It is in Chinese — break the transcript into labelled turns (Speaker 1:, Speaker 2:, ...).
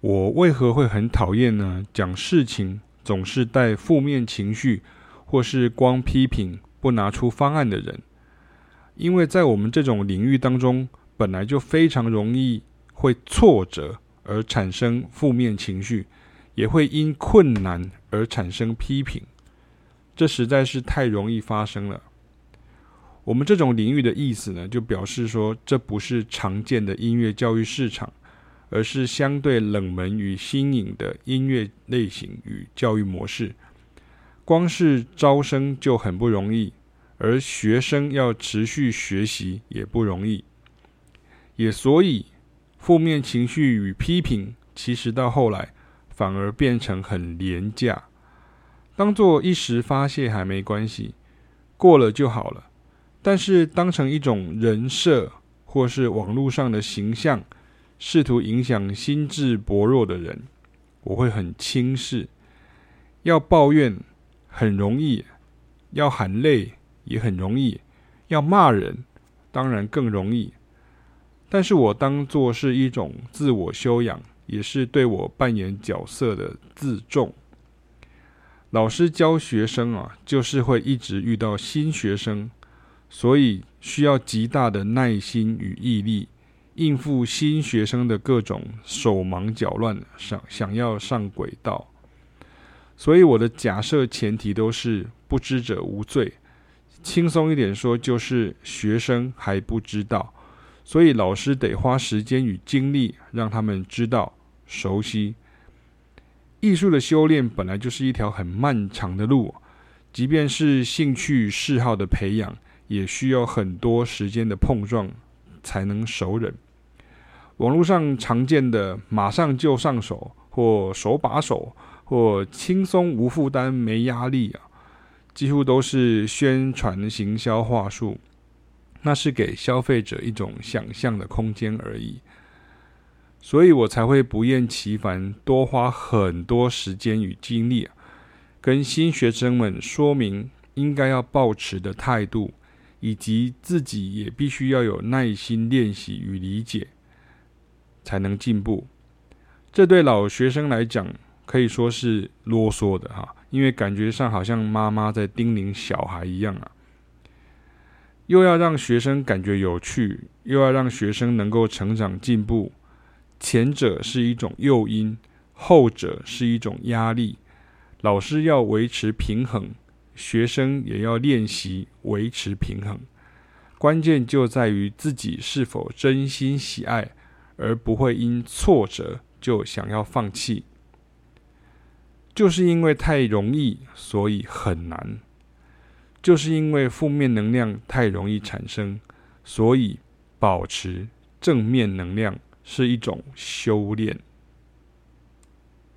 Speaker 1: 我为何会很讨厌呢？讲事情总是带负面情绪，或是光批评不拿出方案的人，因为在我们这种领域当中，本来就非常容易会挫折而产生负面情绪，也会因困难而产生批评，这实在是太容易发生了。我们这种领域的意思呢，就表示说，这不是常见的音乐教育市场。而是相对冷门与新颖的音乐类型与教育模式，光是招生就很不容易，而学生要持续学习也不容易。也所以，负面情绪与批评，其实到后来反而变成很廉价，当做一时发泄还没关系，过了就好了。但是当成一种人设或是网络上的形象，试图影响心智薄弱的人，我会很轻视。要抱怨很容易，要喊累也很容易，要骂人当然更容易。但是我当作是一种自我修养，也是对我扮演角色的自重。老师教学生啊，就是会一直遇到新学生，所以需要极大的耐心与毅力。应付新学生的各种手忙脚乱，想想要上轨道，所以我的假设前提都是不知者无罪。轻松一点说，就是学生还不知道，所以老师得花时间与精力让他们知道、熟悉。艺术的修炼本来就是一条很漫长的路，即便是兴趣嗜好的培养，也需要很多时间的碰撞才能熟稔。网络上常见的“马上就上手”或“手把手”或“轻松无负担没压力”啊，几乎都是宣传行销话术，那是给消费者一种想象的空间而已。所以我才会不厌其烦多花很多时间与精力啊，跟新学生们说明应该要抱持的态度，以及自己也必须要有耐心练习与理解。才能进步，这对老学生来讲可以说是啰嗦的哈，因为感觉上好像妈妈在叮咛小孩一样啊。又要让学生感觉有趣，又要让学生能够成长进步，前者是一种诱因，后者是一种压力。老师要维持平衡，学生也要练习维持平衡。关键就在于自己是否真心喜爱。而不会因挫折就想要放弃，就是因为太容易，所以很难；就是因为负面能量太容易产生，所以保持正面能量是一种修炼。